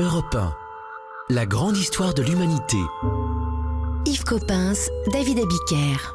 Europe 1. La grande histoire de l'humanité. Yves Coppens, David Abiker.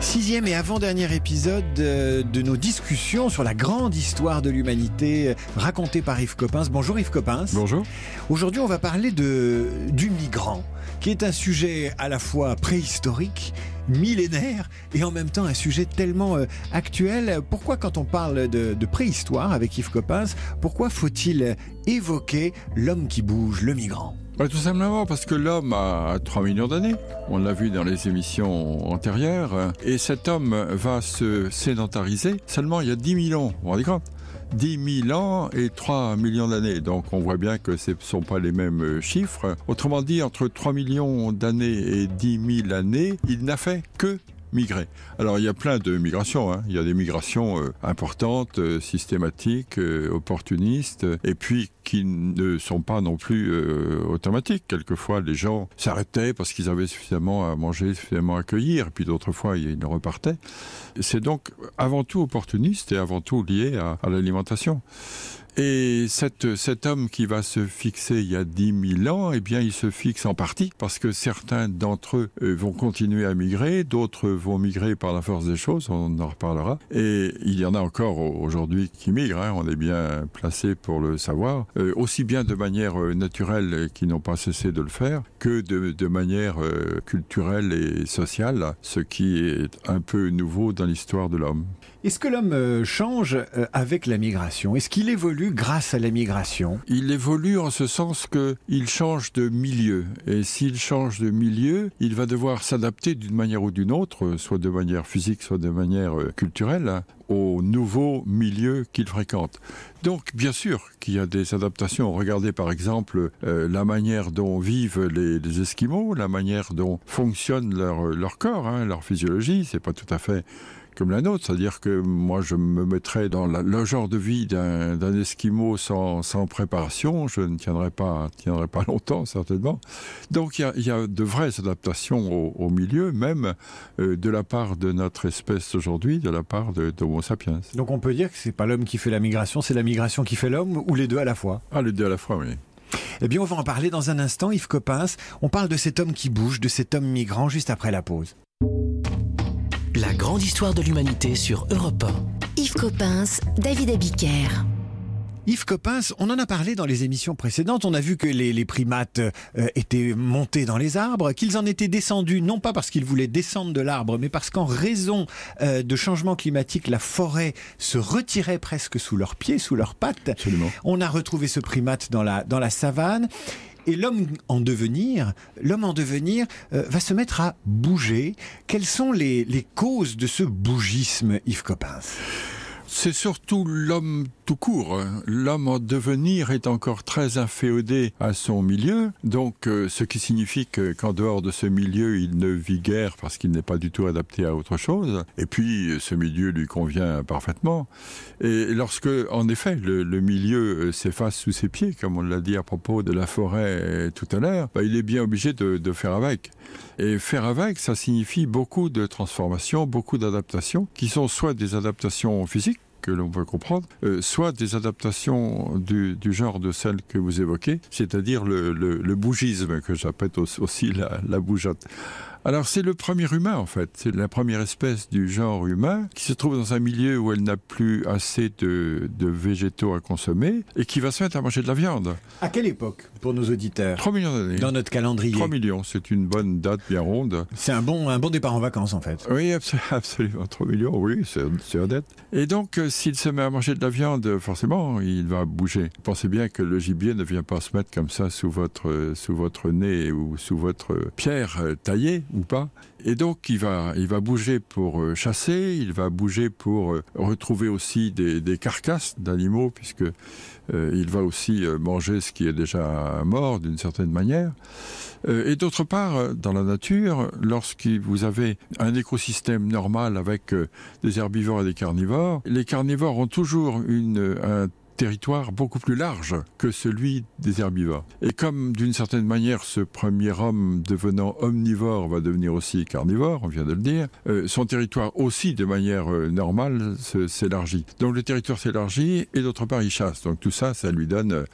Sixième et avant-dernier épisode euh, de nos discussions sur la grande histoire de l'humanité euh, racontée par Yves Coppens. Bonjour Yves Coppens. Bonjour. Aujourd'hui, on va parler de, du migrant, qui est un sujet à la fois préhistorique, millénaire et en même temps un sujet tellement euh, actuel. Pourquoi quand on parle de, préhistoire avec Yves Coppens, pourquoi faut-il évoquer l'homme qui bouge, le migrant? Tout simplement parce que l'homme a 3 millions d'années, on l'a vu dans les émissions antérieures, et cet homme va se sédentariser. Seulement il y a 10 000 ans, vous vous rendez 10 000 ans et 3 millions d'années. Donc on voit bien que ce ne sont pas les mêmes euh, chiffres. Autrement dit, entre 3 millions d'années et 10 000 années, il n'a fait que Alors il y a plein de migrations, hein. il y a des migrations euh, importantes, euh, systématiques, euh, opportunistes, et puis qui ne sont pas non plus automatiques. Quelquefois les gens s'arrêtaient parce qu'ils avaient suffisamment à manger, suffisamment à cueillir, et puis d'autres fois ils repartaient. C'est donc avant tout opportuniste et avant tout lié à l'alimentation. Et cet homme qui va se fixer il y a 10 000 ans, eh bien, il se fixe en partie parce que certains d'entre eux euh, vont continuer à migrer, d'autres vont migrer par la force des choses, on en reparlera. Et il y en a encore aujourd'hui qui migrent, hein, on est bien placé pour le savoir, euh, aussi bien de manière euh, naturelle qui n'ont pas cessé de le faire, que de, manière culturelle et sociale, ce qui est un peu nouveau dans l'histoire de l'homme. Est-ce que l'homme euh, change euh, avec la migration? Est-ce qu'il évolue grâce à la migration? Il évolue en ce sens que il change de milieu. Et s'il change de milieu, il va devoir s'adapter d'une manière ou d'une autre, euh, soit de manière physique, soit de manière culturelle, hein, au nouveau milieu qu'il fréquente. Donc, bien sûr qu'il y a des adaptations. Regardez par exemple la manière dont vivent les, Esquimaux, la manière dont fonctionne leur, leur corps, hein, leur physiologie. C'est pas tout à fait comme la nôtre, c'est-à-dire que moi je me mettrais dans la, le genre de vie d'un esquimau sans, sans préparation, je ne tiendrai pas, tiendrai pas longtemps certainement. Donc il y a, il y a de vraies adaptations au, au milieu, même euh, de la part de notre espèce aujourd'hui, de la part de d'Homo sapiens. Donc on peut dire que c'est pas l'homme qui fait la migration, c'est la migration qui fait l'homme, ou les deux à la fois? Ah, les deux à la fois, oui. Eh bien, on va en parler dans un instant, Yves Coppens. On parle de cet homme qui bouge, de cet homme migrant, juste après la pause. La grande histoire de l'humanité sur Europe 1. Yves Coppens, David Abiker. Yves Coppens, on en a parlé dans les émissions précédentes. On a vu que les, les primates euh, étaient montés dans les arbres, qu'ils en étaient descendus, non pas parce qu'ils voulaient descendre de l'arbre, mais parce qu'en raison euh, de changements climatiques, la forêt se retirait presque sous leurs pieds, sous leurs pattes. Absolument. On a retrouvé ce primate dans la, dans la savane. Et l'homme en devenir, l'homme en devenir euh, va se mettre à bouger. Quelles sont les, les causes de ce bougisme, Yves Coppens C'est surtout l'homme tout court. L'homme en devenir est encore très inféodé à son milieu, donc euh, ce qui signifie que, qu'en dehors de ce milieu, il ne vit guère parce qu'il n'est pas du tout adapté à autre chose. Et puis, ce milieu lui convient parfaitement. Et lorsque, en effet, le, milieu euh, s'efface sous ses pieds, comme on l'a dit à propos de la forêt euh, tout à l'heure, bah, il est bien obligé de faire avec. Et faire avec, ça signifie beaucoup de transformations, beaucoup d'adaptations, qui sont soit des adaptations physiques, que l'on peut comprendre, euh, soit des adaptations du, genre de celles que vous évoquez, c'est-à-dire le, bougisme, que j'appelle aussi, aussi la, la bougeotte. Alors c'est le premier humain en fait, c'est la première espèce du genre humain qui se trouve dans un milieu où elle n'a plus assez de, de végétaux à consommer et qui va se mettre à manger de la viande. À quelle époque, pour nos auditeurs 3 millions d'années. Dans notre calendrier 3 millions, c'est une bonne date bien ronde. C'est un bon, un bon départ en vacances, en fait. Oui, abso- absolument. 3 millions, oui, c'est honnête. Et donc, euh, s'il se met à manger de la viande, forcément, il va bouger. Pensez bien que le gibier ne vient pas se mettre comme ça sous votre, euh, sous votre nez ou sous votre pierre euh, taillée pas. Et donc, il va, bouger pour euh, chasser, il va bouger pour euh, retrouver aussi des, carcasses d'animaux, puisque euh, il va aussi manger ce qui est déjà mort d'une certaine manière. Et d'autre part, dans la nature, lorsque vous avez un écosystème normal avec des herbivores et des carnivores, les carnivores ont toujours une, un territoire beaucoup plus large que celui des herbivores. Et comme d'une certaine manière ce premier homme devenant omnivore va devenir aussi carnivore, on vient de le dire, euh, son territoire aussi de manière euh, normale s'élargit. Donc le territoire s'élargit et d'autre part il chasse. Donc tout ça, ça lui donne euh,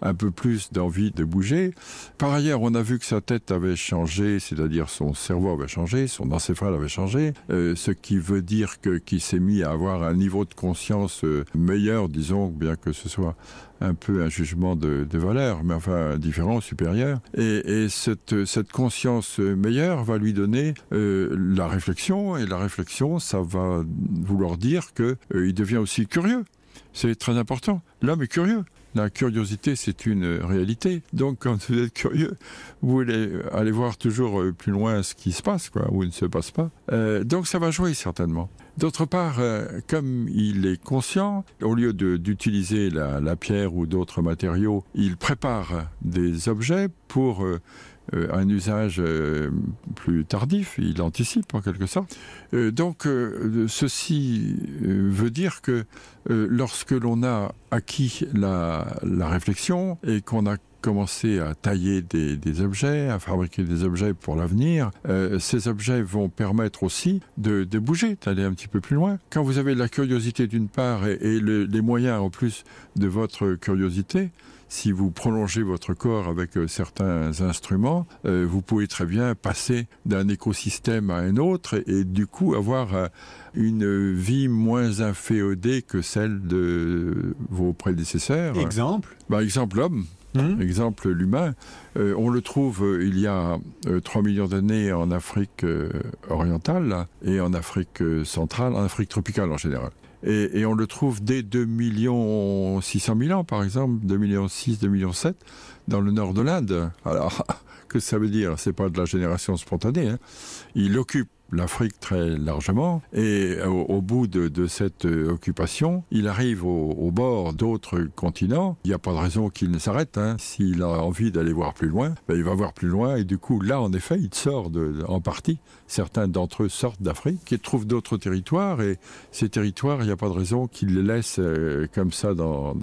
un peu plus d'envie de bouger. Par ailleurs, on a vu que sa tête avait changé, c'est-à-dire son cerveau avait changé, son encéphale avait changé, ce qui veut dire qu'il s'est mis à avoir un niveau de conscience meilleur, disons, bien que ce soit un peu un jugement de, valeur, mais enfin différent, supérieur. Et, et cette, cette, conscience meilleure va lui donner euh, la réflexion, et la réflexion, ça va vouloir dire qu'il euh, devient aussi curieux. C'est très important. L'homme est curieux. La curiosité, c'est une réalité. Donc, quand vous êtes curieux, vous voulez aller voir toujours plus loin ce qui se passe, quoi, ou ne se passe pas. Euh, donc, ça va jouer certainement. D'autre part, euh, comme il est conscient, au lieu d'utiliser la, pierre ou d'autres matériaux, il prépare des objets pour euh, un usage euh, plus tardif, il anticipe en quelque sorte. Euh, donc ceci veut dire que lorsque l'on a acquis la, réflexion et qu'on a commencé à tailler des, objets, à fabriquer des objets pour l'avenir, euh, ces objets vont permettre aussi de, bouger, d'aller un petit peu plus loin. Quand vous avez la curiosité d'une part et, et le, les moyens en plus de votre curiosité, si vous prolongez votre corps avec euh, certains instruments, euh, vous pouvez très bien passer d'un écosystème à un autre et, et, du coup avoir euh, une vie moins inféodée que celle de vos prédécesseurs. Exemple? Par exemple, l'homme. Mmh. Exemple, l'humain. Euh, on le trouve euh, il y a euh, 3 millions d'années en Afrique orientale et en Afrique centrale, en Afrique tropicale en général. Et, on le trouve dès 2 millions 600 000 ans, par exemple, 2 millions 6, 2 millions 7, dans le nord de l'Inde. Alors, que ça veut dire? C'est pas de la génération spontanée. Hein. Il occupe l'Afrique très largement et au, bout de, cette euh, occupation il arrive au, bord d'autres continents il n'y a pas de raison qu'il ne s'arrête s'il a envie d'aller voir plus loin ben, il va voir plus loin et du coup là en effet il sort en partie certains d'entre eux sortent d'Afrique et trouvent d'autres territoires et ces territoires il n'y a pas de raison qu'ils les laissent euh, comme ça dans,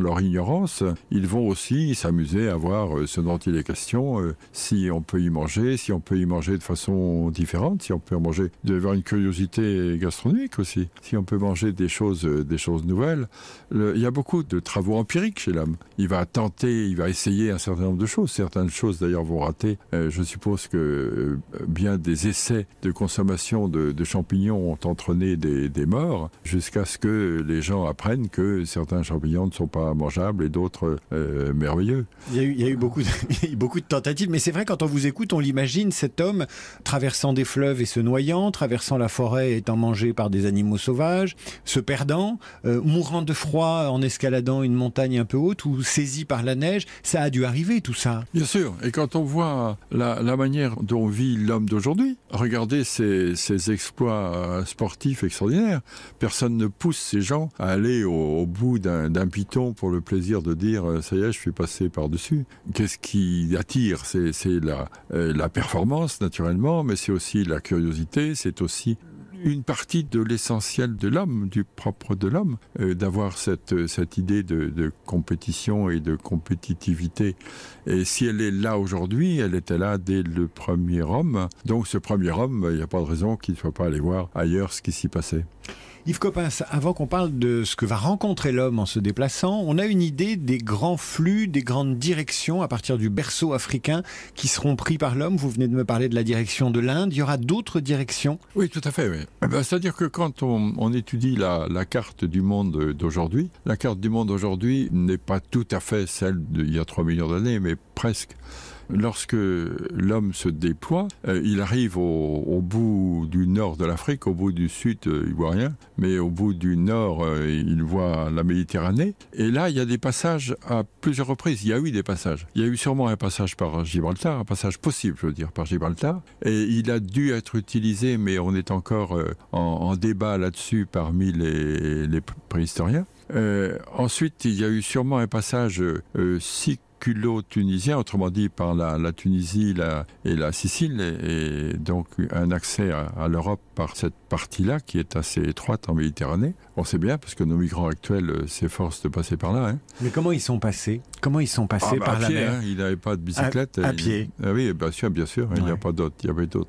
leur ignorance. Ils vont aussi s'amuser à voir euh, ce dont il est question euh, si on peut y manger si on peut y manger de façon différente si on peut manger avoir une curiosité gastronomique aussi si on peut manger des choses des choses nouvelles. Le, il y a beaucoup de travaux empiriques chez l'homme. Il va tenter il va essayer un certain nombre de choses. Certaines choses d'ailleurs vont rater. Je suppose que bien des essais de consommation de, de champignons ont entraîné des, des morts jusqu'à ce que les gens apprennent que certains champignons ne sont pas mangeables et d'autres euh, merveilleux il y, a eu, il y a eu beaucoup de, il y a eu beaucoup de tentatives mais c'est vrai quand on vous écoute on l'imagine cet homme traversant des fleuves et se noyant, traversant la forêt étant mangé par des animaux sauvages, se perdant, euh, mourant de froid en escaladant une montagne un peu haute ou saisi par la neige, ça a dû arriver tout ça. Bien sûr, et quand on voit la, la manière dont vit l'homme d'aujourd'hui, regardez ses, ses exploits sportifs extraordinaires, personne ne pousse ces gens à aller au, au bout d'un piton pour le plaisir de dire euh, ça y est, je suis passé par-dessus. Qu'est-ce qui attire? C'est la, euh, la performance naturellement, mais c'est aussi la curiosité, c'est aussi une partie de l'essentiel de l'homme, du propre de l'homme, euh, d'avoir cette, cette idée de, de compétition et de compétitivité. Et si elle est là aujourd'hui, elle était là dès le premier homme. Donc ce premier homme, il n'y a pas de raison qu'il ne soit pas allé voir ailleurs ce qui s'y passait. Yves Coppens, avant qu'on parle de ce que va rencontrer l'homme en se déplaçant, on a une idée des grands flux, des grandes directions à partir du berceau africain qui seront pris par l'homme. Vous venez de me parler de la direction de l'Inde. Il y aura d'autres directions Oui, tout à fait. Eh ben, C'est-à-dire que quand on, on étudie la, la carte du monde d'aujourd'hui, la carte du monde d'aujourd'hui n'est pas tout à fait celle d'il y a 3 millions d'années, mais presque lorsque l'homme se déploie, euh, il arrive au, bout du nord de l'Afrique, au bout du sud, euh, il voit rien, mais au bout du nord, euh, il voit la Méditerranée. Et là, il y a des passages à plusieurs reprises. Il y a eu des passages. Il y a eu sûrement un passage par Gibraltar, un passage possible, je veux dire, par Gibraltar. Et il a dû être utilisé, mais on est encore euh, en, débat là-dessus parmi les, préhistoriens. Ensuite, il y a eu sûrement un passage euh, tunisien autrement dit par la, Tunisie et la Sicile et, donc un accès à, à l'Europe par cette partie là qui est assez étroite en Méditerranée On sait bien, parce que nos migrants actuels euh, s'efforcent de passer par là. Hein. Mais comment ils sont passés? Comment ils sont passés Ah, bah, par à la pied, mer? hein, il n'avait pas de bicyclette. À- à Il- pied. Ah oui, bien sûr, bien sûr. Il n'y a pas d'autres.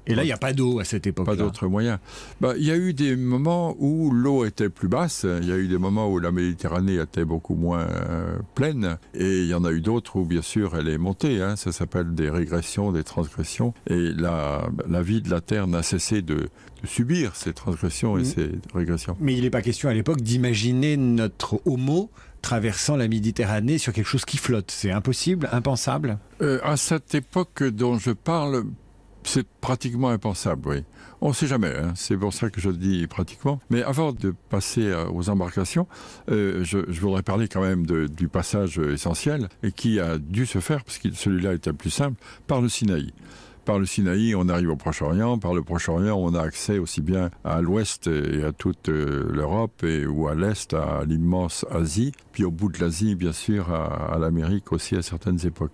Et là, il n'y a pas d'eau à cette époque-là. pas d'autres moyens. Bah, il y a eu des moments où l'eau était plus basse. Il y a eu des moments où la Méditerranée était beaucoup moins euh, pleine. Et il y en a eu d'autres où, bien sûr, elle est montée. hein. Ça s'appelle des régressions, des transgressions. Et la, la vie de la Terre n'a cessé de, de subir ces transgressions et Mhm. ces régressions. Mais il n'est pas question à l'époque d'imaginer notre homo traversant la Méditerranée sur quelque chose qui flotte. C'est impossible, impensable? Euh, à cette époque dont je parle, c'est pratiquement impensable, oui. On ne sait jamais, hein. c'est pour ça que je dis pratiquement. Mais avant de passer euh, aux embarcations, euh, je, je voudrais parler quand même de- du passage essentiel et qui a dû se faire, parce que celui-là était le plus simple, par le Sinaï. Par le Sinaï, on arrive au Proche-Orient. Par le Proche-Orient, on a accès aussi bien à l'ouest et à toute euh, l'Europe et ou à l'est à l'immense Asie, puis au bout de l'Asie, bien sûr, à, à l'Amérique aussi à certaines époques.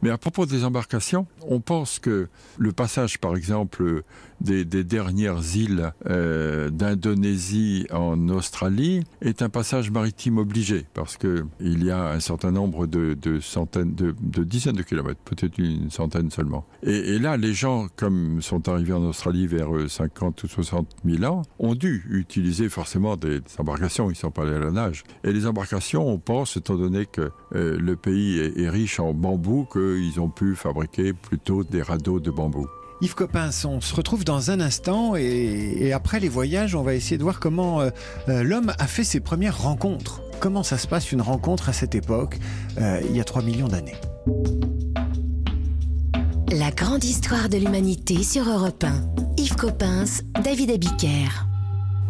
Mais à propos des embarcations, on pense que le passage, par exemple, des, dernières îles euh, d'Indonésie en Australie est un passage maritime obligé parce que il y a un certain nombre de, centaines, de, dizaines de kilomètres, peut-être une centaine seulement. Et, là, les gens, comme sont arrivés en Australie vers euh, 50 ou 60 000 ans, ont dû utiliser forcément des, embarcations. Ils sont pas allés à la nage. Et les embarcations, on pense, étant donné que euh, le pays est, est riche en bambou, qu'ils ont pu fabriquer plutôt des radeaux de bambou. Yves Coppens, on se retrouve dans un instant et, et après les voyages, on va essayer de voir comment euh, euh, l'homme a fait ses premières rencontres. Comment ça se passe une rencontre à cette époque, euh, il y a 3 millions d'années? La grande histoire de l'humanité sur Europe 1. Yves Coppens, David Abiker.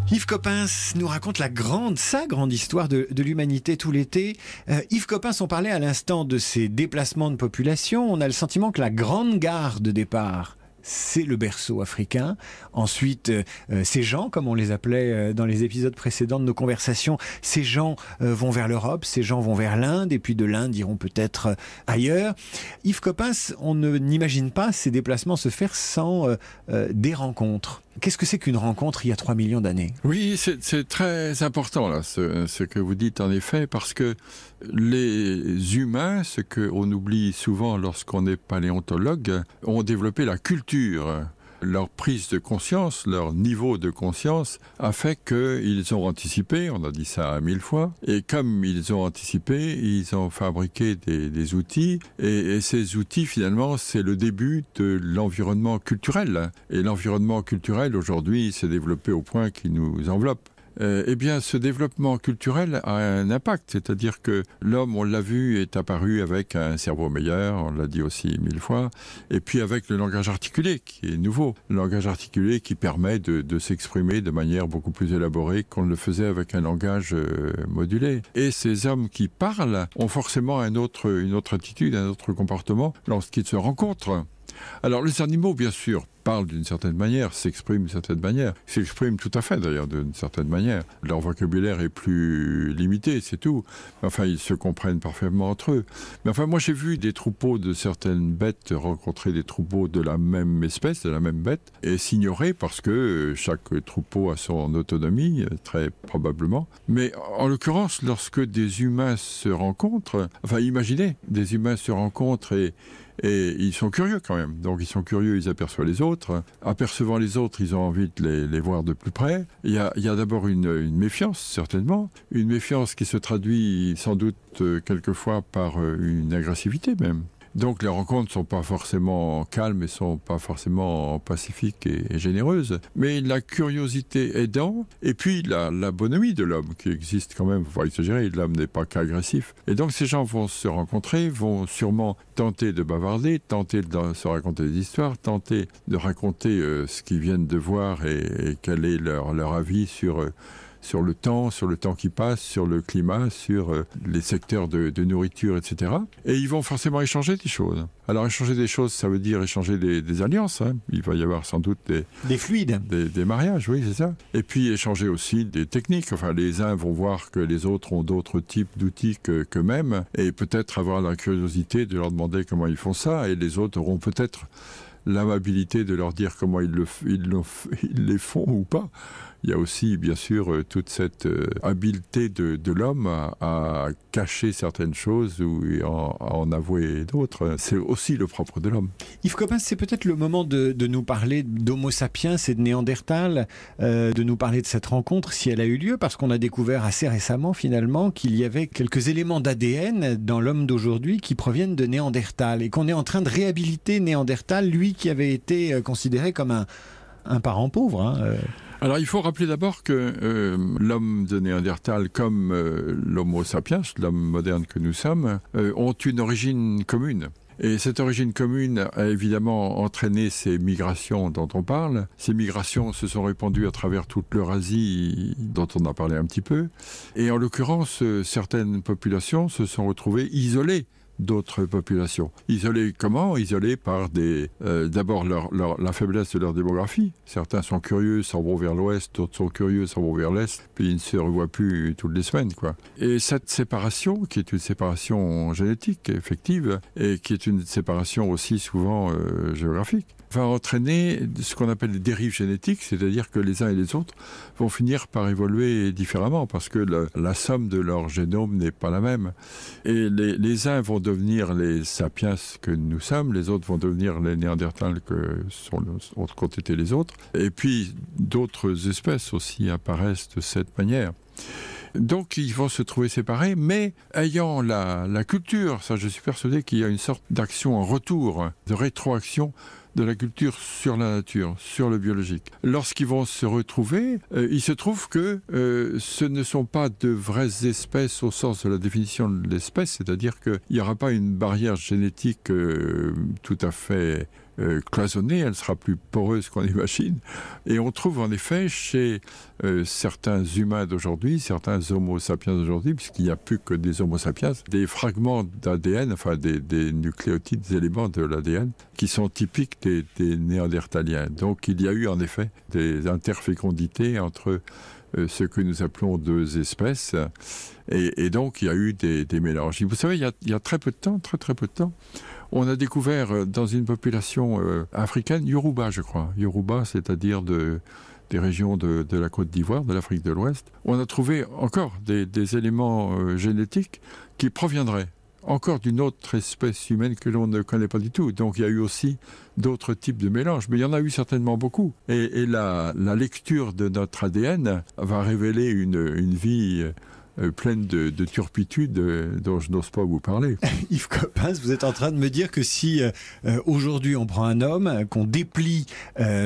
Yves Coppens nous raconte la grande, sa grande histoire de, de l'humanité tout l'été. Euh, Yves Coppens, on parlait à l'instant de ces déplacements de population. On a le sentiment que la grande gare de départ, c'est le berceau africain. Ensuite, euh, euh, ces gens, comme on les appelait euh, dans les épisodes précédents de nos conversations, ces gens vont vers l'Europe, ces gens vont vers l'Inde, et puis de l'Inde iront peut-être ailleurs. Yves Coppens, on ne n'imagine pas ces déplacements se faire sans des rencontres. Qu'est-ce que c'est qu'une rencontre il y a 3 millions d'années? Oui, c'est très important ce que vous dites en effet, parce que les humains, ce qu'on oublie souvent lorsqu'on est paléontologue, ont développé la culture. Leur prise de conscience, leur niveau de conscience a fait qu'ils ont anticipé, on a dit ça mille fois, et comme ils ont anticipé, ils ont fabriqué des, outils, et, et ces outils finalement c'est le début de l'environnement culturel. Et l'environnement culturel aujourd'hui s'est développé au point qu'il nous enveloppe. Euh, eh bien, ce développement culturel a un impact, c'est-à-dire que l'homme, on l'a vu, est apparu avec un cerveau meilleur, on l'a dit aussi mille fois, et puis avec le langage articulé, qui est nouveau. Le langage articulé qui permet de, s'exprimer de manière beaucoup plus élaborée qu'on le faisait avec un langage euh, modulé. Et ces hommes qui parlent ont forcément une autre attitude, un autre comportement lorsqu'ils se rencontrent. Alors les animaux, bien sûr, parlent d'une certaine manière, s'expriment d'une certaine manière, s'expriment tout à fait d'ailleurs d'une certaine manière. Leur vocabulaire est plus limité, c'est tout. Enfin, ils se comprennent parfaitement entre eux. Mais enfin, moi j'ai vu des troupeaux de certaines bêtes rencontrer des troupeaux de la même espèce, de la même bête, et s'ignorer parce que chaque troupeau a son autonomie, très probablement. Mais en l'occurrence, lorsque des humains se rencontrent, enfin imaginez, des humains se rencontrent et et ils sont curieux quand même. Donc ils sont curieux, ils aperçoivent les autres. Apercevant les autres, ils ont envie de les, voir de plus près. Il y a, d'abord une, une, méfiance, certainement. Une méfiance qui se traduit sans doute euh, quelquefois par euh, une agressivité même. Donc les rencontres sont pas forcément calmes et sont pas forcément pacifiques et, généreuses, mais la curiosité aidant, et puis la, bonhomie de l'homme qui existe quand même, faut pas exagérer, l'homme n'est pas qu'agressif. Et donc ces gens vont se rencontrer, vont sûrement tenter de bavarder, tenter de se raconter des histoires, tenter de raconter euh, ce qu'ils viennent de voir et, quel est leur, leur avis sur... Euh, sur le temps, sur le temps qui passe, sur le climat, sur euh, les secteurs de, de, nourriture, etc. Et ils vont forcément échanger des choses. Alors échanger des choses, ça veut dire échanger des, des alliances. Hein. Il va y avoir sans doute des, des fluides, des, des mariages, oui, c'est ça. Et puis échanger aussi des techniques. Enfin, les uns vont voir que les autres ont d'autres types d'outils qu'eux-mêmes, et peut-être avoir la curiosité de leur demander comment ils font ça, et les autres auront peut-être l'amabilité de leur dire comment ils, le, ils, le, ils les font ou pas il y a aussi, bien sûr, euh, toute cette euh, habileté de, l'homme à, cacher certaines choses ou à en, avouer d'autres. C'est aussi le propre de l'homme. Yves Coppens, c'est peut-être le moment de, nous parler d'Homo sapiens et de Néandertal, euh, de nous parler de cette rencontre, si elle a eu lieu, parce qu'on a découvert assez récemment, finalement, qu'il y avait quelques éléments d'ADN dans l'homme d'aujourd'hui qui proviennent de Néandertal et qu'on est en train de réhabiliter Néandertal, lui qui avait été considéré comme un, parent pauvre. Hein. Alors il faut rappeler d'abord que euh, l'homme de Néandertal comme euh, l'homo sapiens, l'homme moderne que nous sommes, euh, ont une origine commune. Et cette origine commune a évidemment entraîné ces migrations dont on parle. Ces migrations se sont répandues à travers toute l'Eurasie dont on a parlé un petit peu. Et en l'occurrence, certaines populations se sont retrouvées isolées d'autres populations. Isolés comment? Isolés par des euh, d'abord leur, la faiblesse de leur démographie. Certains sont curieux, s'en vont vers l'ouest, d'autres sont curieux, s'en vont vers l'est, puis ils ne se revoient plus toutes les semaines. Quoi. Et cette séparation, qui est une séparation génétique effective, et qui est une séparation aussi souvent euh, géographique, va entraîner ce qu'on appelle des dérives génétiques, c'est-à-dire que les uns et les autres vont finir par évoluer différemment parce que la somme de leur génome n'est pas la même. Et les, uns vont devenir les sapiens que nous sommes, les autres vont devenir les néandertals que sont qu'ont été les autres. Et puis d'autres espèces aussi apparaissent de cette manière. Donc ils vont se trouver séparés, mais ayant la, la culture, ça je suis persuadé qu'il y a une sorte d'action en retour, de rétroaction de la culture sur la nature, sur le biologique. Lorsqu'ils vont se retrouver, euh, il se trouve que euh, ce ne sont pas de vraies espèces au sens de la définition de l'espèce, c'est-à-dire qu'il n'y aura pas une barrière génétique euh, tout à fait euh, cloisonnée, elle sera plus poreuse qu'on imagine. Et on trouve en effet chez euh, certains humains d'aujourd'hui, certains homo sapiens d'aujourd'hui, puisqu'il n'y a plus que des homo sapiens, des fragments d'ADN, enfin des, des nucléotides, des éléments de l'ADN, qui sont typiques des, néandertaliens. Donc il y a eu en effet des interfécondités entre euh, ce que nous appelons deux espèces. Et, et donc il y a eu des, des mélanges. Vous savez, il y, a, il y a très peu de temps, très très peu de temps, on a découvert euh, dans une population euh, africaine Yoruba, je crois. Yoruba, c'est-à-dire de des régions de, la Côte d'Ivoire, de l'Afrique de l'Ouest, on a trouvé encore des, éléments euh, génétiques qui proviendraient encore d'une autre espèce humaine que l'on ne connaît pas du tout. Donc il y a eu aussi d'autres types de mélanges, mais il y en a eu certainement beaucoup. Et, la, lecture de notre ADN va révéler une vie euh, pleine de, de turpitude euh, dont je n'ose pas vous parler. Yves Coppens, vous êtes en train de me dire que si euh, aujourd'hui on prend un homme, qu'on déplie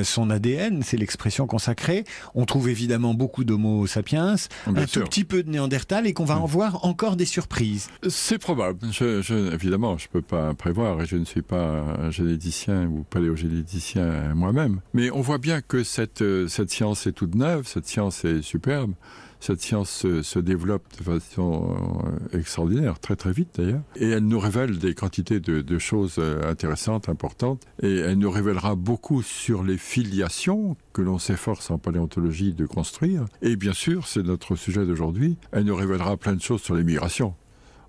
son ADN, c'est l'expression consacrée, on trouve évidemment beaucoup d'homo sapiens, Bien un sûr. tout petit peu de néandertal et qu'on va Mm. en voir encore des surprises. C'est probable. Je, je, évidemment, je ne peux pas prévoir et je ne suis pas un généticien ou paléogénéticien moi-même. Mais on voit bien que cette, cette science est toute neuve, cette science est superbe. Cette science se, développe de façon euh, extraordinaire, très très vite d'ailleurs. Et elle nous révèle des quantités de, de choses euh, intéressantes, importantes. Et elle nous révélera beaucoup sur les filiations que l'on s'efforce en paléontologie de construire. Et bien sûr, c'est notre sujet d'aujourd'hui, elle nous révélera plein de choses sur les migrations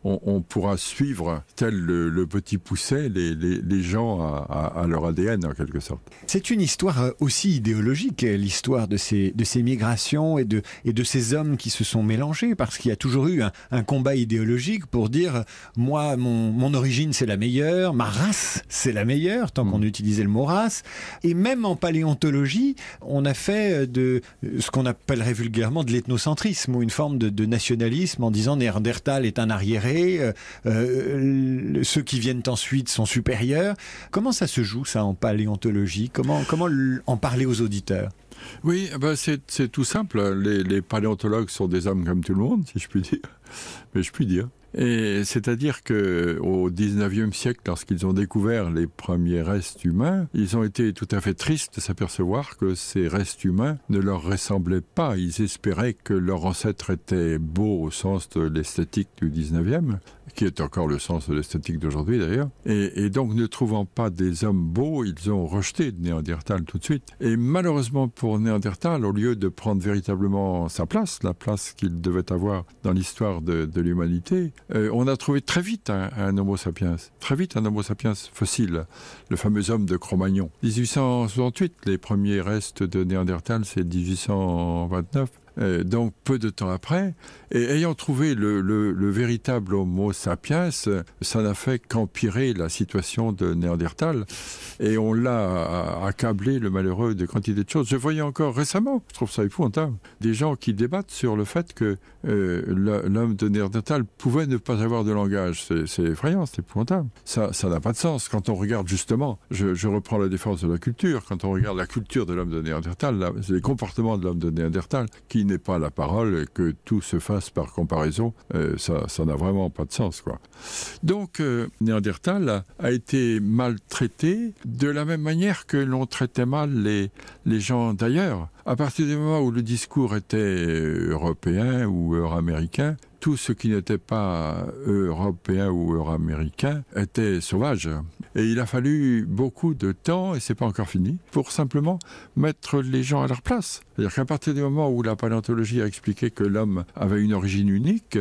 on, on pourra suivre tel le, le petit pousset les, les, les gens à, à, à leur ADN en quelque sorte. C'est une histoire euh, aussi idéologique, euh, l'histoire de ces, de ces migrations et de, et de ces hommes qui se sont mélangés, parce qu'il y a toujours eu un, un combat idéologique pour dire, euh, moi, mon, mon origine c'est la meilleure, ma race c'est la meilleure, tant mmh. qu'on utilisait le mot race. Et même en paléontologie, on a fait de ce qu'on appellerait vulgairement de l'ethnocentrisme, ou une forme de, de nationalisme en disant Néandertal est un arriéré, euh, euh, ceux qui viennent ensuite sont supérieurs. Comment ça se joue ça en paléontologie? Comment, comment en parler aux auditeurs? Oui, ben c'est tout simple. Les, les paléontologues sont des hommes comme tout le monde, si je puis dire. Mais je puis dire. Et c'est-à-dire que au 19e siècle, lorsqu'ils ont découvert les premiers restes humains, ils ont été tout à fait tristes de s'apercevoir que ces restes humains ne leur ressemblaient pas. Ils espéraient que leur ancêtre était beau au sens de l'esthétique du 19e, qui est encore le sens de l'esthétique d'aujourd'hui d'ailleurs. Et, donc ne trouvant pas des hommes beaux, ils ont rejeté Néandertal tout de suite. Et malheureusement pour Néandertal, au lieu de prendre véritablement sa place, la place qu'il devait avoir dans l'histoire de, de l'humanité, euh, on a trouvé très vite un, un, Homo sapiens, très vite un Homo sapiens fossile, le fameux homme de Cro-Magnon. 1868, les premiers restes de Néandertal, c'est 1829. Euh, donc peu de temps après, et ayant trouvé le, le, le véritable Homo sapiens, ça n'a fait qu'empirer la situation de Néandertal, et on l'a accablé le malheureux de quantité de choses. Je voyais encore récemment, je trouve ça épouvantable, des gens qui débattent sur le fait que euh, l'homme de Néandertal pouvait ne pas avoir de langage. C'est effrayant, c'est épouvantable. Ça n'a pas de sens quand on regarde justement, je, je, reprends la défense de la culture, quand on regarde la culture de l'homme de Néandertal, les comportements de l'homme de Néandertal, qui n'est pas la parole que tout se fasse par comparaison, euh, ça n'a vraiment pas de sens. Quoi. Donc, euh, Néandertal a, été maltraité de la même manière que l'on traitait mal les, les gens d'ailleurs. À partir du moment où le discours était européen ou euro-américain, tout ce qui n'était pas européen ou euro-américain était sauvage. Et il a fallu beaucoup de temps, et c'est pas encore fini, pour simplement mettre les gens à leur place. C'est-à-dire qu'à partir du moment où la paléontologie a expliqué que l'homme avait une origine unique,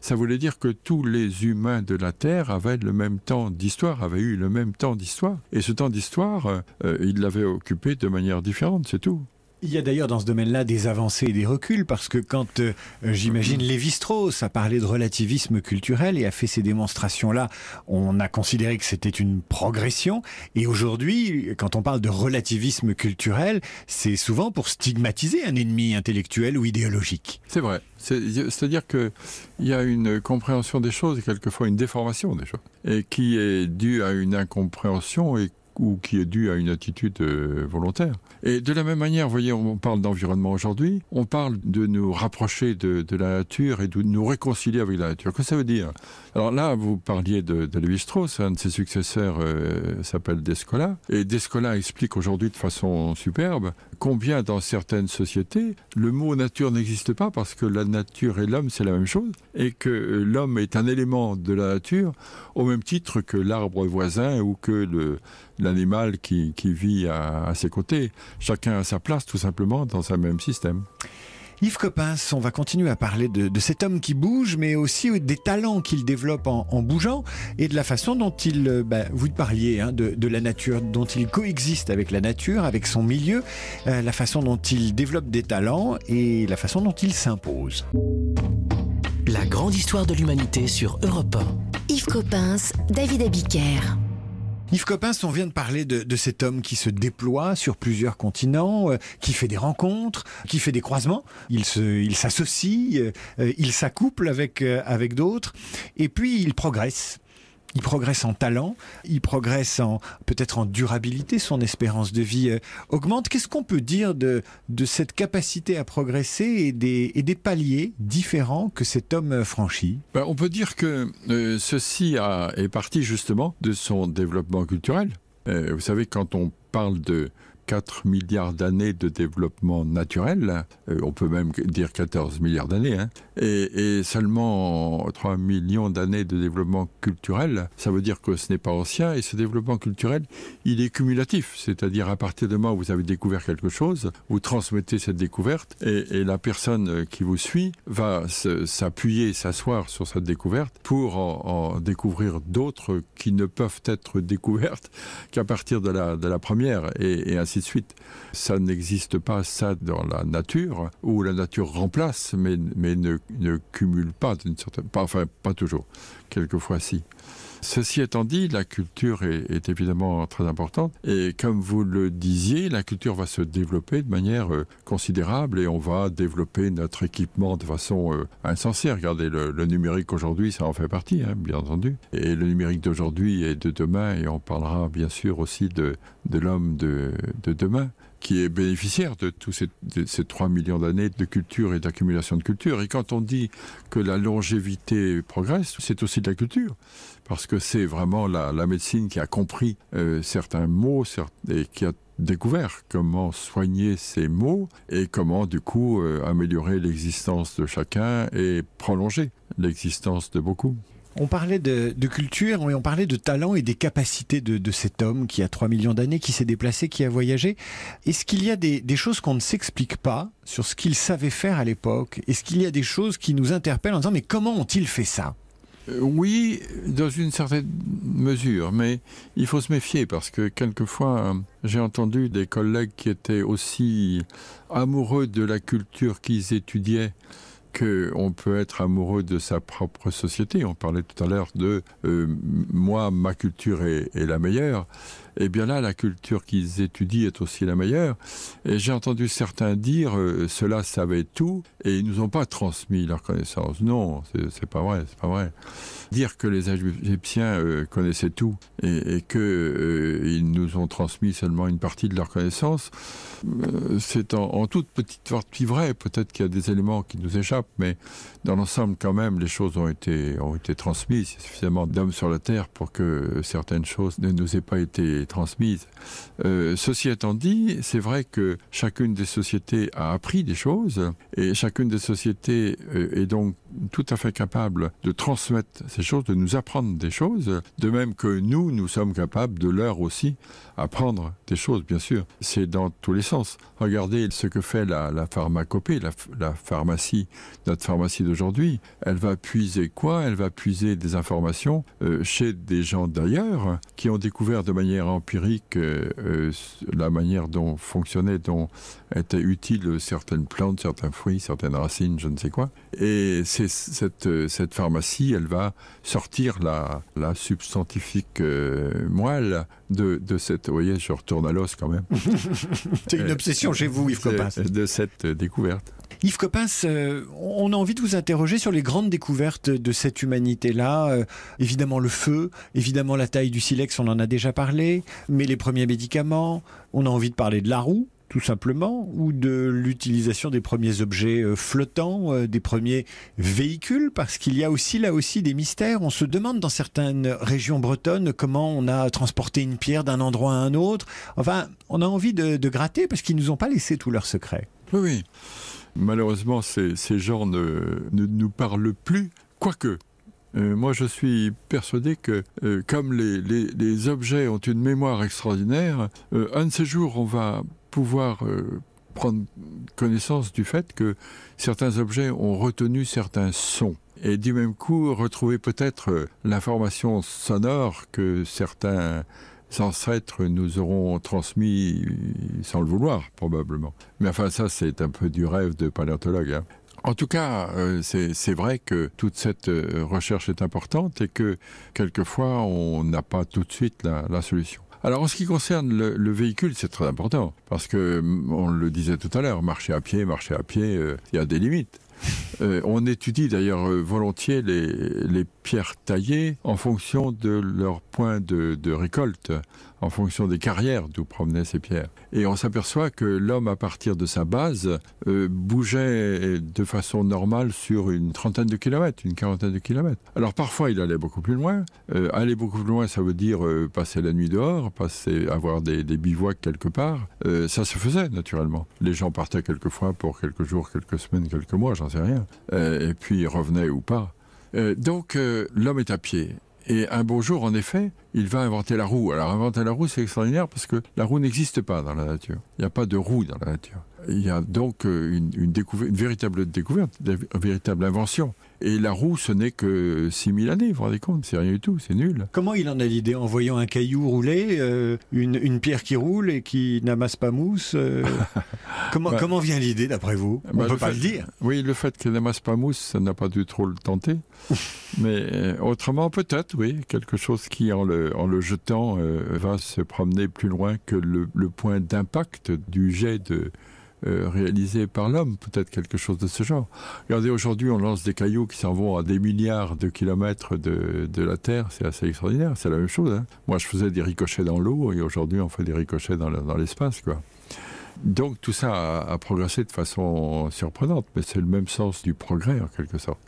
ça voulait dire que tous les humains de la Terre avaient le même temps d'histoire, avaient eu le même temps d'histoire. Et ce temps d'histoire, euh, il l'avait occupé de manière différente, c'est tout. Il y a d'ailleurs dans ce domaine-là des avancées et des reculs parce que quand euh, j'imagine Lévi-Strauss a parlé de relativisme culturel et a fait ces démonstrations-là, on a considéré que c'était une progression et aujourd'hui, quand on parle de relativisme culturel, c'est souvent pour stigmatiser un ennemi intellectuel ou idéologique. C'est vrai. C'est-à-dire qu'il y a une compréhension des choses et quelquefois une déformation des choses et qui est due à une incompréhension et ou qui est dû à une attitude euh, volontaire. Et de la même manière, vous voyez, on parle d'environnement aujourd'hui, on parle de nous rapprocher de, de la nature et de nous réconcilier avec la nature. Que ça veut dire? Alors là, vous parliez de, de Lévi-Strauss, un de ses successeurs euh, s'appelle Descola, et Descola explique aujourd'hui de façon superbe combien dans certaines sociétés, le mot nature n'existe pas parce que la nature et l'homme, c'est la même chose, et que l'homme est un élément de la nature au même titre que l'arbre voisin ou que l'animal qui, vit à ses côtés. Chacun a sa place tout simplement dans un même système. Yves Coppens, on va continuer à parler de, de, cet homme qui bouge, mais aussi des talents qu'il développe en, en, bougeant et de la façon dont il, bah, vous parliez hein, de, de, la nature, dont il coexiste avec la nature, avec son milieu, euh, la façon dont il développe des talents et la façon dont il s'impose. La grande histoire de l'humanité sur Europe 1. Yves Coppens, David Abiker. Yves Coppens, on vient de parler de, de, cet homme qui se déploie sur plusieurs continents, euh, qui fait des rencontres, qui fait des croisements. Il s'associe, il euh, il s'accouple avec, euh, avec d'autres, et puis il progresse il progresse en talent, il progresse en peut-être en durabilité, son espérance de vie euh, augmente. Qu'est-ce qu'on peut dire de, de cette capacité à progresser et des, et des paliers différents que cet homme franchit? Ben, On peut dire que euh, ceci est parti justement de son développement culturel. Euh, vous savez, quand on parle de 4 milliards d'années de développement naturel, euh, on peut même dire 14 milliards d'années, hein, et, seulement 3 millions d'années de développement culturel, ça veut dire que ce n'est pas ancien, et ce développement culturel, il est cumulatif, c'est-à-dire à partir du moment où vous avez découvert quelque chose, vous transmettez cette découverte, et, la personne qui vous suit va s'appuyer, s'asseoir sur cette découverte pour en, découvrir d'autres qui ne peuvent être découvertes qu'à partir de la, de la première, et, et ainsi de suite. Ça n'existe pas ça dans la nature, où la nature remplace, mais, mais ne, ne cumule pas d'une certaine... Pas, enfin, pas toujours. Quelquefois, si. Ceci étant dit, la culture est, évidemment très importante et comme vous le disiez, la culture va se développer de manière euh, considérable et on va développer notre équipement de façon euh, insensée. Regardez, le, le numérique aujourd'hui, ça en fait partie, hein, bien entendu. Et le numérique d'aujourd'hui et de demain, et on parlera bien sûr aussi de, de l'homme de, de demain qui est bénéficiaire de tous ces, de ces 3 millions d'années de culture et d'accumulation de culture. Et quand on dit que la longévité progresse, c'est aussi de la culture. Parce que c'est vraiment la, la médecine qui a compris euh, certains mots et qui a découvert comment soigner ces mots et comment du coup euh, améliorer l'existence de chacun et prolonger l'existence de beaucoup. On parlait de, culture on parlait de talent et des capacités de, de cet homme qui a 3 millions d'années, qui s'est déplacé, qui a voyagé. Est-ce qu'il y a des, des choses qu'on ne s'explique pas sur ce qu'il savait faire à l'époque? Est-ce qu'il y a des choses qui nous interpellent en disant mais comment ont-ils fait ça? Euh, Oui, dans une certaine mesure, mais il faut se méfier parce que quelquefois euh, j'ai entendu des collègues qui étaient aussi amoureux de la culture qu'ils étudiaient qu'on peut être amoureux de sa propre société. On parlait tout à l'heure de euh, moi, ma culture est, est la meilleure. Et bien là, la culture qu'ils étudient est aussi la meilleure. Et j'ai entendu certains dire euh, cela savait tout et ils nous ont pas transmis leur connaissance. Non, c'est pas vrai, c'est pas vrai. Dire que les Égyptiens euh, connaissaient tout et, et que euh, ils nous ont transmis seulement une partie de leur connaissance, euh, c'est en, en toute petite partie vrai. Peut-être qu'il y a des éléments qui nous échappent, mais dans l'ensemble, quand même, les choses ont été, ont été transmises. Il y a suffisamment d'hommes sur la Terre pour que certaines choses ne nous aient pas été transmises. Euh, ceci étant dit, c'est vrai que chacune des sociétés a appris des choses et chacune des sociétés euh, est donc tout à fait capable de transmettre ces choses, de nous apprendre des choses, de même que nous, nous sommes capables de leur aussi apprendre des choses, bien sûr. C'est dans tous les sens. Regardez ce que fait la, pharmacopée, la, la pharmacie, notre pharmacie d'aujourd'hui. Elle va puiser quoi? Elle va puiser des informations euh, chez des gens d'ailleurs qui ont découvert de manière empirique euh, euh, la manière dont fonctionnait, dont étaient utiles certaines plantes, certains fruits, certaines racines, je ne sais quoi. Et c'est cette, euh, cette pharmacie, elle va sortir la, la substantifique euh, moelle de, de cette... Vous voyez, je retourne à l'os quand même. C'est une obsession chez vous, Yves Coppens. de, cette découverte. Yves Coppens, euh, on a envie de vous interroger sur les grandes découvertes de cette humanité-là. Euh, évidemment le feu, évidemment la taille du silex, on en a déjà parlé, mais les premiers médicaments, on a envie de parler de la roue tout simplement, ou de l'utilisation des premiers objets euh, flottants, des premiers véhicules, parce qu'il y a aussi là aussi des mystères. On se demande dans certaines régions bretonnes comment on a transporté une pierre d'un endroit à un autre. Enfin, on a envie de, de gratter parce qu'ils nous ont pas laissé tous leurs secrets. Oui, oui. Malheureusement, ces, gens ne, nous parlent plus, quoique. Euh, moi, je suis persuadé que, euh, comme les, objets ont une mémoire extraordinaire, euh, un de ces jours, on va pouvoir prendre connaissance du fait que certains objets ont retenu certains sons. Et du même coup, retrouver peut-être l'information sonore que certains ancêtres nous auront transmis sans le vouloir, probablement. Mais enfin, ça, c'est un peu du rêve de paléontologue. Hein. En tout cas, euh, c'est vrai que toute cette euh, recherche est importante et que quelquefois, on n'a pas tout de suite la, solution. Alors en ce qui concerne le, le véhicule, c'est très important parce que on le disait tout à l'heure, marcher à pied, marcher à pied, il euh, y a des limites. Euh, on étudie d'ailleurs euh, volontiers les, pierres taillées en fonction de leur point de récolte, en fonction des carrières d'où provenaient ces pierres. Et on s'aperçoit que l'homme, à partir de sa base, euh, bougeait de façon normale sur une trentaine de kilomètres, une quarantaine de kilomètres. Alors parfois, il allait beaucoup plus loin. Euh, aller beaucoup plus loin, ça veut dire euh, passer la nuit dehors, passer, avoir des, des bivouacs quelque part. Ça se faisait naturellement. Les gens partaient quelquefois pour quelques jours, quelques semaines, quelques mois, j'en sais rien. Et puis revenaient ou pas. Donc l'homme est à pied. Et un beau jour, en effet, il va inventer la roue. Alors inventer la roue, c'est extraordinaire parce que la roue n'existe pas dans la nature. Il n'y a pas de roue dans la nature. Il y a donc euh, une, une, véritable découverte, une véritable invention. Et la roue, ce n'est que 6000 années, vous vous rendez compte, c'est rien du tout, c'est nul. Comment il en a l'idée en voyant un caillou rouler, euh, une, une, pierre qui roule et qui n'amasse pas mousse euh, comment, bah, comment vient l'idée d'après vous? On ne bah, peut pas fait, le dire. Oui, le fait qu'elle n'amasse pas mousse, ça n'a pas dû trop le tenter. Mais euh, autrement, peut-être, oui, quelque chose qui, en le, en le jetant, va se promener plus loin que le, le point d'impact du jet de, euh, réalisé par l'homme, peut-être quelque chose de ce genre. Regardez, aujourd'hui, on lance des cailloux qui s'en vont à des milliards de kilomètres de, de la Terre, c'est assez extraordinaire, c'est la même chose. Hein. Moi, je faisais des ricochets dans l'eau, et aujourd'hui, on fait des ricochets dans l'espace, quoi. Donc, tout ça a, a progressé de façon surprenante, mais c'est le même sens du progrès, en quelque sorte.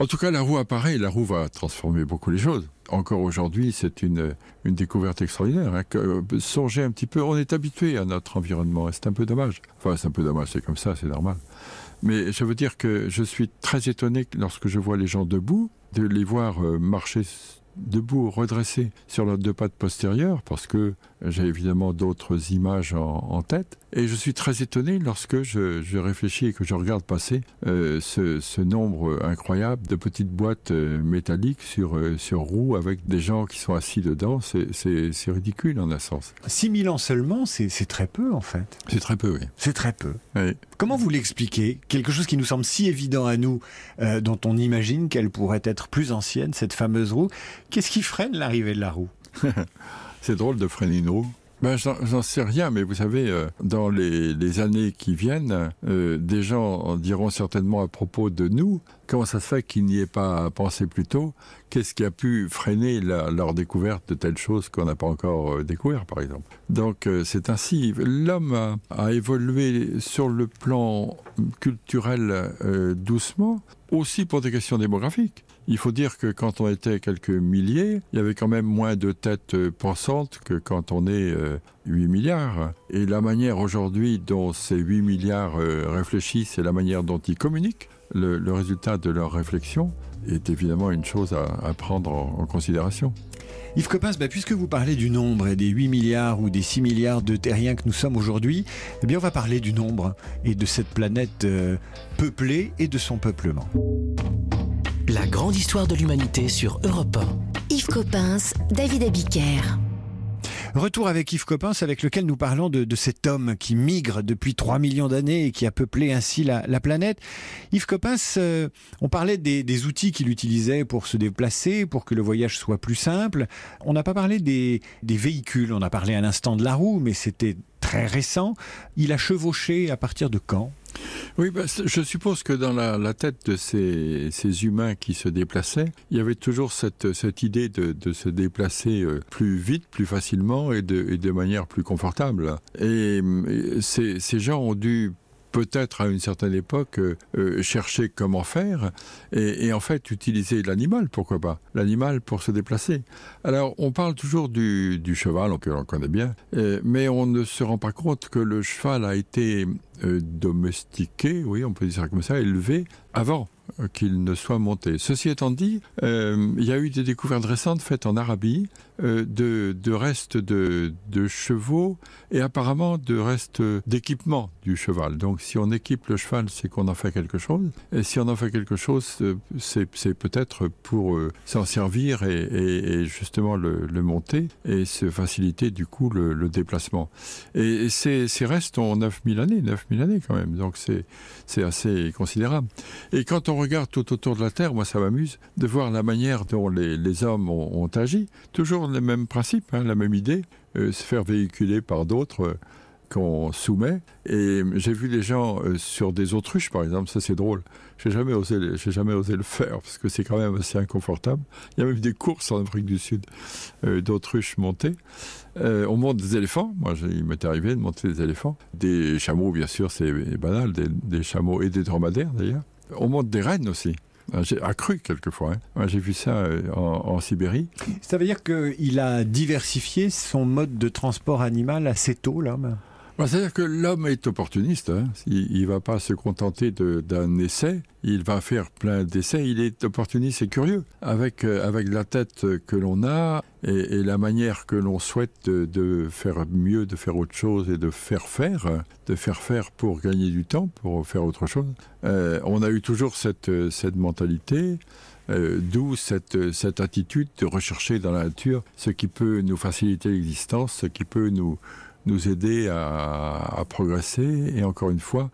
En tout cas, la roue apparaît la roue va transformer beaucoup les choses. Encore aujourd'hui, c'est une, une découverte extraordinaire. Hein, euh, songez un petit peu, on est habitué à notre environnement c'est un peu dommage. Enfin, c'est un peu dommage, c'est comme ça, c'est normal. Mais je veux dire que je suis très étonné lorsque je vois les gens debout de les voir euh, marcher debout, redressés sur leurs deux pattes postérieures, parce que j'ai évidemment d'autres images en, en, tête. Et je suis très étonné lorsque je, je réfléchis et que je regarde passer euh, ce, ce, nombre incroyable de petites boîtes euh, métalliques sur, euh, sur roues avec des gens qui sont assis dedans. C'est ridicule en un sens. 6000 ans seulement, c'est très peu en fait. C'est très peu, oui. C'est très peu. Oui. Comment vous l'expliquez? Quelque chose qui nous semble si évident à nous, euh, dont on imagine qu'elle pourrait être plus ancienne, cette fameuse roue? Qu'est-ce qui freine l'arrivée de la roue? C'est drôle de roue. Ben, J'en sais rien, mais vous savez, euh, dans les, années qui viennent, euh, des gens diront certainement à propos de nous, comment ça se fait qu'il n'y ait pas pensé plus tôt Qu'est-ce qui a pu freiner leur découverte de telles choses qu'on n'a pas encore euh, découvert, par exemple Donc c'est ainsi. L'homme a, évolué sur le plan culturel doucement, aussi pour des questions démographiques. Il faut dire que quand on était quelques milliers, il y avait quand même moins de têtes pensantes que quand on est euh, 8 milliards. Et la manière aujourd'hui dont ces 8 milliards euh, réfléchissent et la manière dont ils communiquent, le, résultat de leur réflexion est évidemment une chose à, prendre en, considération. Yves Coppens, bah, puisque vous parlez du nombre et des 8 milliards ou des 6 milliards de terriens que nous sommes aujourd'hui, eh bien on va parler du nombre et de cette planète euh, peuplée et de son peuplement. La grande histoire de l'humanité sur Europe 1. Yves Coppens, David Abiker. Retour avec Yves Coppens, avec lequel nous parlons de, de, cet homme qui migre depuis 3 millions d'années et qui a peuplé ainsi la, la planète. Yves Coppens, euh, on parlait des, des outils qu'il utilisait pour se déplacer, pour que le voyage soit plus simple. On n'a pas parlé des, des véhicules, on a parlé un instant de la roue, mais c'était très récent. Il a chevauché à partir de quand? Oui, bah, je suppose que dans la, tête de ces, humains qui se déplaçaient, il y avait toujours cette, idée de, se déplacer euh, plus vite, plus facilement et de, manière plus confortable. Et, ces, gens ont dû peut-être à une certaine époque euh, chercher comment faire et, en fait utiliser l'animal, pourquoi pas L'animal pour se déplacer. Alors on parle toujours du, cheval, on, on connaît bien, euh, mais on ne se rend pas compte que le cheval a été euh, domestiqué, oui on peut dire comme ça, élevé avant qu'il ne soit monté. Ceci étant dit, euh, il y a eu des découvertes récentes faites en Arabie euh, de, de, restes de, de, chevaux et apparemment de restes d'équipement du cheval. Donc si on équipe le cheval, c'est qu'on en fait quelque chose. Et si on en fait quelque chose, c'est peut-être pour euh, s'en servir et, justement le, monter et se faciliter du coup le, déplacement. Et, et ces, ces, restes ont 9000 années, 9000 années quand même. Donc c'est assez considérable. Et quand on regarde tout autour de la Terre, moi ça m'amuse de voir la manière dont les, hommes ont, ont, agi. Toujours le même principe, hein, la même idée, euh, se faire véhiculer par d'autres euh, qu'on soumet. Et j'ai vu des gens euh, sur des autruches, par exemple, ça c'est drôle. J'ai jamais jamais osé le faire parce que c'est quand même assez inconfortable. Il y a même des courses en Afrique du Sud euh, d'autruches montées. Euh, on monte des éléphants. Moi, il m'est arrivé de monter des éléphants, des chameaux, bien sûr, c'est banal, des, chameaux et des dromadaires d'ailleurs. On monte des rennes aussi. J'ai accru quelquefois. Hein. J'ai vu ça en, en, Sibérie. Ça veut dire qu'il a diversifié son mode de transport animal assez tôt, l'homme? C'est-à-dire que l'homme est opportuniste. Hein. Il ne va pas se contenter d'un essai. Il va faire plein d'essais. Il est opportuniste et curieux. Avec, euh, avec la tête que l'on a et, la manière que l'on souhaite de, de, faire mieux, de faire autre chose et de faire faire, de faire faire pour gagner du temps, pour faire autre chose. Euh, on a eu toujours cette, cette mentalité. Euh, D'où cette, cette attitude de rechercher dans la nature ce qui peut nous faciliter l'existence, ce qui peut nous, nous aider à, progresser et encore une fois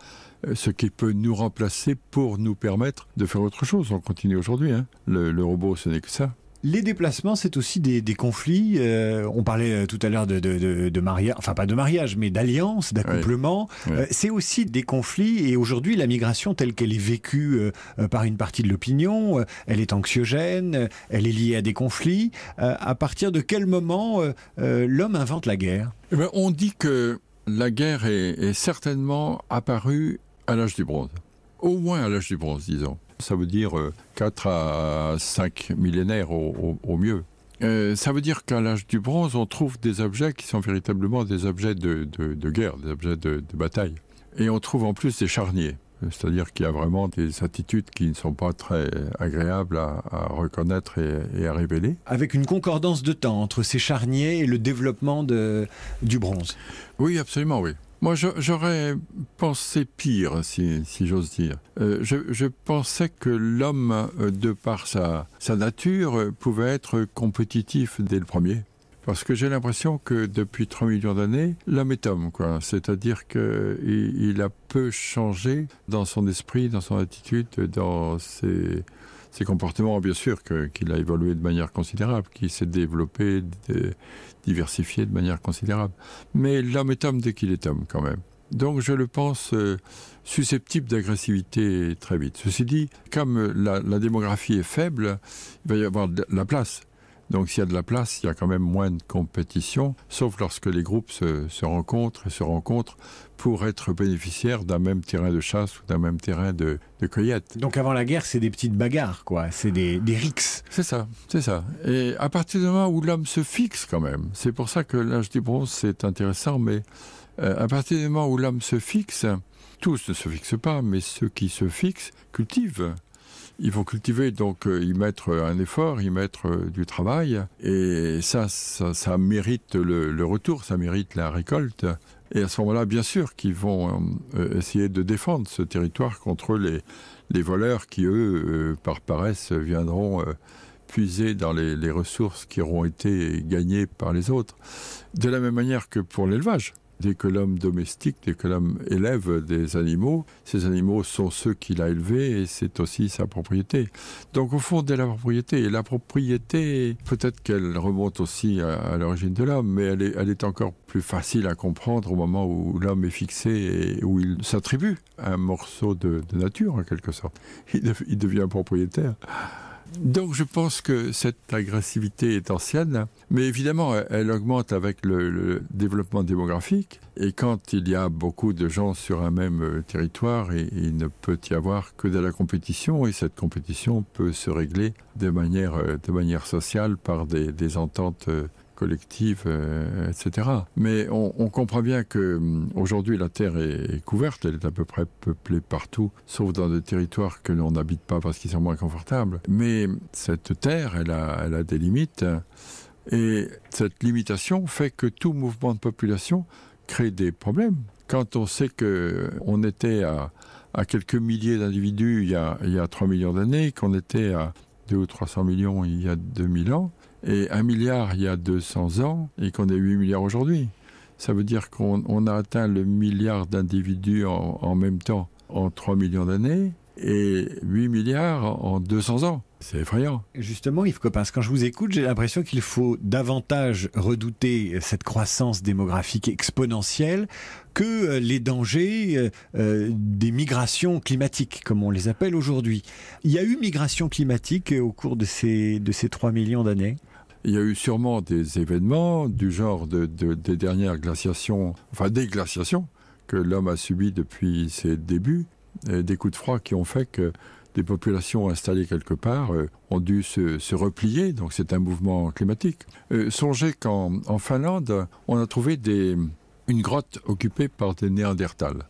ce qui peut nous remplacer pour nous permettre de faire autre chose. On continue aujourd'hui. Hein. Le robot, ce n'est que ça. Les déplacements, c'est aussi des, des conflits. Euh, on parlait tout à l'heure de, de, de, de mariage, enfin pas de mariage, mais d'alliance, d'accouplement. Oui, oui. euh, c'est aussi des conflits. Et aujourd'hui, la migration telle qu'elle est vécue euh, par une partie de l'opinion, elle est anxiogène, elle est liée à des conflits. Euh, à partir de quel moment euh, l'homme invente la guerre? Eh bien, On dit que la guerre est, est certainement apparue à l'âge du bronze. Au moins à l'âge du bronze, disons ça veut dire euh, 4 à 5 millénaires au, au, au mieux. Euh, ça veut dire qu'à l'âge du bronze, on trouve des objets qui sont véritablement des objets de, de, de guerre, des objets de, de, bataille. Et on trouve en plus des charniers. C'est-à-dire qu'il y a vraiment des attitudes qui ne sont pas très agréables à, à reconnaître et, et, à révéler. Avec une concordance de temps entre ces charniers et le développement du bronze. Oui, absolument, oui. Moi, j'aurais pensé pire, si, j'ose dire. Euh, je, pensais que l'homme, euh, de par sa, nature, pouvait être compétitif dès le premier. Parce que j'ai l'impression que depuis 3 millions d'années, l'homme est homme, quoi. C'est-à-dire qu'il il a peu changé dans son esprit, dans son attitude, dans ses, comportements, bien sûr, qu'il a évolué de manière considérable, qu'il s'est développé, diversifié de manière considérable. Mais l'homme est homme dès qu'il est homme, quand même. Donc je le pense euh, susceptible d'agressivité très vite. Ceci dit, comme la, la, démographie est faible, il va y avoir de la place. Donc s'il y a de la place, il y a quand même moins de compétition, sauf lorsque les groupes se, se rencontrent et se rencontrent pour être bénéficiaires d'un même terrain de chasse ou d'un même terrain de, de, cueillette. Donc avant la guerre, c'est des petites bagarres, quoi. C'est des, des rixes. C'est ça, c'est ça. Et à partir du moment où l'homme se fixe quand même, c'est pour ça que l'âge du bronze, c'est intéressant, mais euh, à partir du moment où l'homme se fixe, tous ne se fixent pas, mais ceux qui se fixent cultivent il faut cultiver, donc euh, y mettre un effort, y mettre euh, du travail. Et ça, ça, mérite le, retour, ça mérite la récolte. Et à ce moment-là, bien sûr qu'ils vont euh, essayer de défendre ce territoire contre les, les voleurs qui, eux, euh, par paresse, viendront euh, puiser dans les, les ressources qui auront été gagnées par les autres. De la même manière que pour l'élevage dès que l'homme domestique, dès que l'homme élève des animaux, ces animaux sont ceux qu'il a élevés et c'est aussi sa propriété. Donc au fond, dès la propriété, et la propriété, peut-être qu'elle remonte aussi à, l'origine de l'homme, mais elle est, encore plus facile à comprendre au moment où l'homme est fixé et où il s'attribue un morceau de, nature en quelque sorte. Il devient propriétaire. Donc je pense que cette agressivité est ancienne, mais évidemment elle augmente avec le, développement démographique. Et quand il y a beaucoup de gens sur un même euh, territoire, il ne peut y avoir que de la compétition et cette compétition peut se régler de manière, euh, de manière sociale par des, des ententes euh, collective, euh, etc. Mais on, comprend bien que um, aujourd'hui la Terre est, couverte, elle est à peu près peuplée partout, sauf dans des territoires que l'on n'habite pas parce qu'ils sont moins confortables. Mais cette Terre, elle a, a des limites, et cette limitation fait que tout mouvement de population crée des problèmes. Quand on sait que on était à, quelques milliers d'individus il, il y a 3 millions d'années, qu'on était à 2 ou 300 millions il y a 2000 ans, et un milliard il y a 200 ans et qu'on est 8 milliards aujourd'hui. Ça veut dire qu'on a atteint le milliard d'individus en, même temps en 3 millions d'années et 8 milliards en 200 ans. C'est effrayant. Justement, Yves Coppens, quand je vous écoute, j'ai l'impression qu'il faut davantage redouter cette croissance démographique exponentielle que les dangers euh, des migrations climatiques, comme on les appelle aujourd'hui. Il y a eu migration climatique au cours de ces, de ces 3 millions d'années il y a eu sûrement des événements du genre de, de, des dernières glaciations, enfin des glaciations que l'homme a subi depuis ses débuts, des coups de froid qui ont fait que des populations installées quelque part euh, ont dû se, replier, donc c'est un mouvement climatique. Euh, songez qu'en en Finlande, on a trouvé une grotte occupée par des néandertals.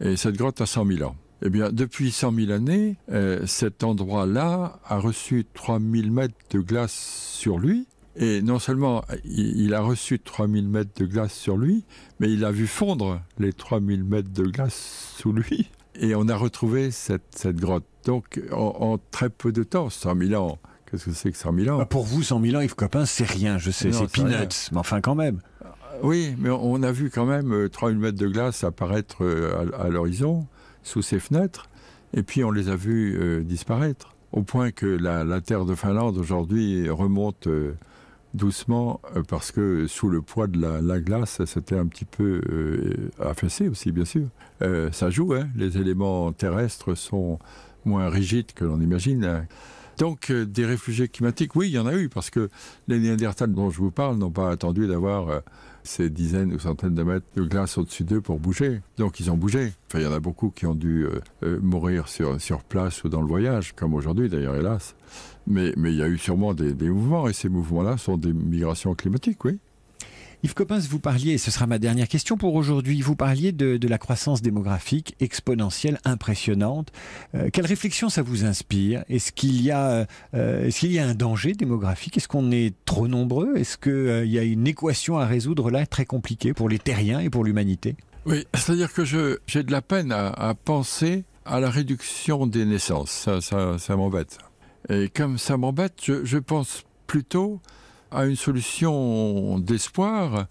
Et cette grotte a 100 000 ans. Eh bien, depuis 100 000 années, euh, cet endroit-là a reçu 3000 mètres de glace sur lui. Et non seulement il, a reçu 3000 mètres de glace sur lui, mais il a vu fondre les 3000 mètres de glace sous lui. Et on a retrouvé cette, cette grotte. Donc, en, en très peu de temps, 100 000 ans, qu'est-ce que c'est que 100 000 ans? Bah Pour vous, 100 000 ans, Yves Coppin, c'est rien, je sais, c'est peanuts, mais enfin quand même. Oui, mais on a vu quand même 3000 mètres de glace apparaître à, à l'horizon sous ses fenêtres, et puis on les a vus euh, disparaître, au point que la, la terre de Finlande aujourd'hui remonte euh, doucement, euh, parce que sous le poids de la, la glace, c'était un petit peu affaissé aussi, bien sûr. Ça joue, hein les éléments terrestres sont moins rigides que l'on imagine. Hein. Donc, des réfugiés climatiques, oui, il y en a eu, parce que les Néandertals dont je vous parle n'ont pas attendu d'avoir euh, ces dizaines ou centaines de mètres de glace au-dessus d'eux pour bouger. Donc, ils ont bougé. Enfin, il y en a beaucoup qui ont dû euh, euh, mourir sur, place ou dans le voyage, comme aujourd'hui d'ailleurs, hélas. Mais, mais il y a eu sûrement des, des mouvements, et ces mouvements-là sont des migrations climatiques, oui. Yves Coppens, vous parliez, et ce sera ma dernière question pour aujourd'hui, vous parliez de, la croissance démographique exponentielle, impressionnante. Euh, quelle réflexion ça vous inspire? Est-ce qu'il y, euh, est qu'il y, a un danger démographique? Est-ce qu'on est trop nombreux? Est-ce qu'il euh, y a une équation à résoudre là très compliquée pour les terriens et pour l'humanité? Oui, c'est-à-dire que j'ai de la peine à, penser à la réduction des naissances. Ça, ça, m'embête. Et comme ça m'embête, je pense plutôt à une solution d'espoir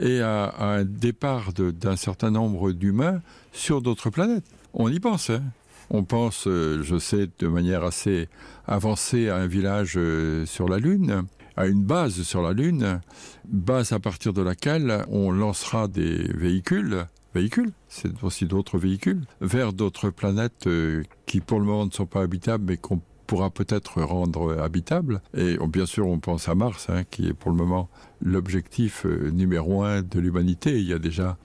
et à, un départ d'un certain nombre d'humains sur d'autres planètes. On y pense. Hein on pense, euh, je sais, de manière assez avancée à un village euh, sur la Lune, à une base sur la Lune, base à partir de laquelle on lancera des véhicules véhicules, c'est aussi d'autres véhicules, vers d'autres planètes euh, qui pour le moment ne sont pas habitables mais qu'on pourra peut-être rendre habitable. Et bien sûr, on pense à Mars, hein, qui est pour le moment l'objectif euh, numéro un de l'humanité. Il y a déjà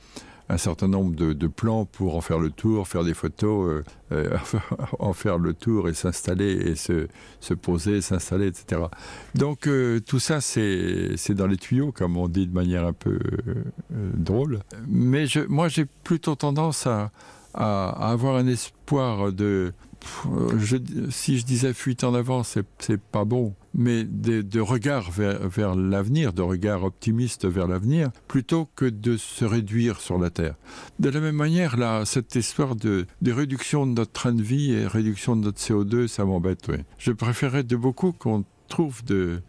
un certain nombre de, plans pour en faire le tour, faire des photos, euh, euh, en faire le tour et s'installer et se, se poser, s'installer, etc. Donc tout ça, c'est dans les tuyaux, comme on dit de manière un peu drôle. Mais je, moi, j'ai plutôt tendance à, à avoir un espoir de si je disais fuite en avant, c'est pas bon, mais de, regard vers, l'avenir, de regard optimiste vers l'avenir, plutôt que de se réduire sur la Terre. De la même manière, cette histoire de, réduction de notre train de vie et réduction de notre CO2, ça m'embête. Je préférerais de beaucoup qu'on trouve de,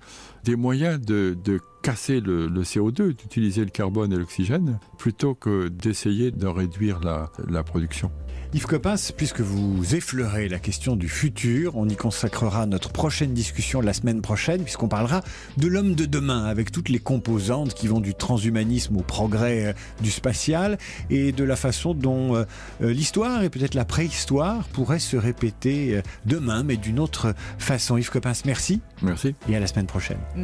des moyens de casser le, le CO2, d'utiliser le carbone et l'oxygène, plutôt que d'essayer de réduire la, la production. Yves Coppens, puisque vous effleurez la question du futur, on y consacrera notre prochaine discussion la semaine prochaine, puisqu'on parlera de l'homme de demain, avec toutes les composantes qui vont du transhumanisme au progrès euh, du spatial, et de la façon dont euh, l'histoire et peut-être la préhistoire pourraient se répéter euh, demain, mais d'une autre façon. Yves Coppens, merci. Merci. Et à la semaine prochaine.